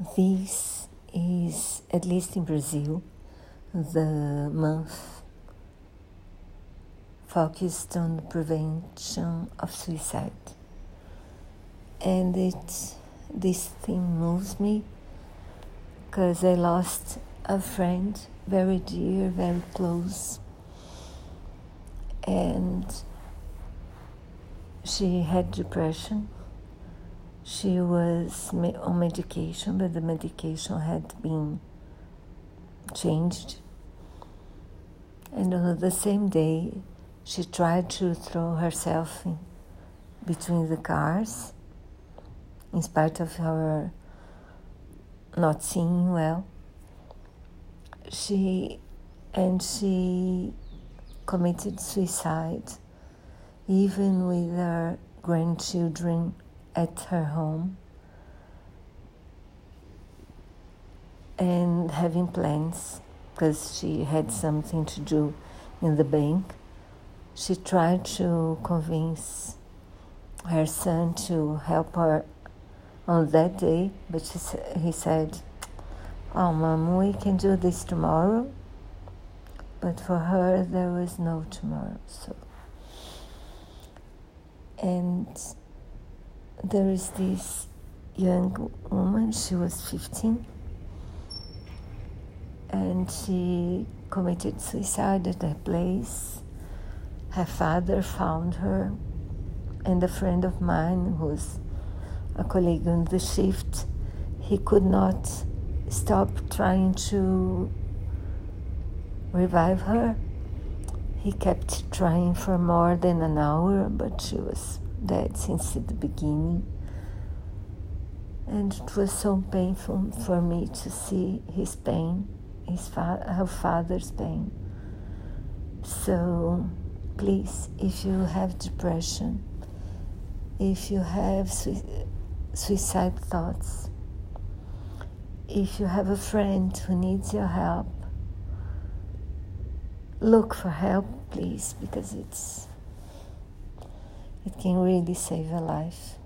This is, at least in Brazil, the month focused on the prevention of suicide. And it, this thing moves me because I lost a friend very dear, very close. And she had depression. She was on medication, but the medication had been changed. And on the same day, she tried to throw herself between the cars, in spite of her not seeing well. She and she committed suicide, even with her grandchildren at her home, and having plans because she had something to do in the bank. She tried to convince her son to help her on that day, but she, he said, Oh, mom, we can do this tomorrow. But for her, there was no tomorrow. So, and there is this young woman, she was 15 and she committed suicide at her place. Her father found her, and a friend of mine, who's a colleague on the shift, he could not stop trying to revive her. He kept trying for more than an hour, but she was dead since the beginning. And it was so painful for me to see his pain his fa- her father's pain. So please, if you have depression, if you have su- suicide thoughts, if you have a friend who needs your help, look for help, please, because it's it can really save a life.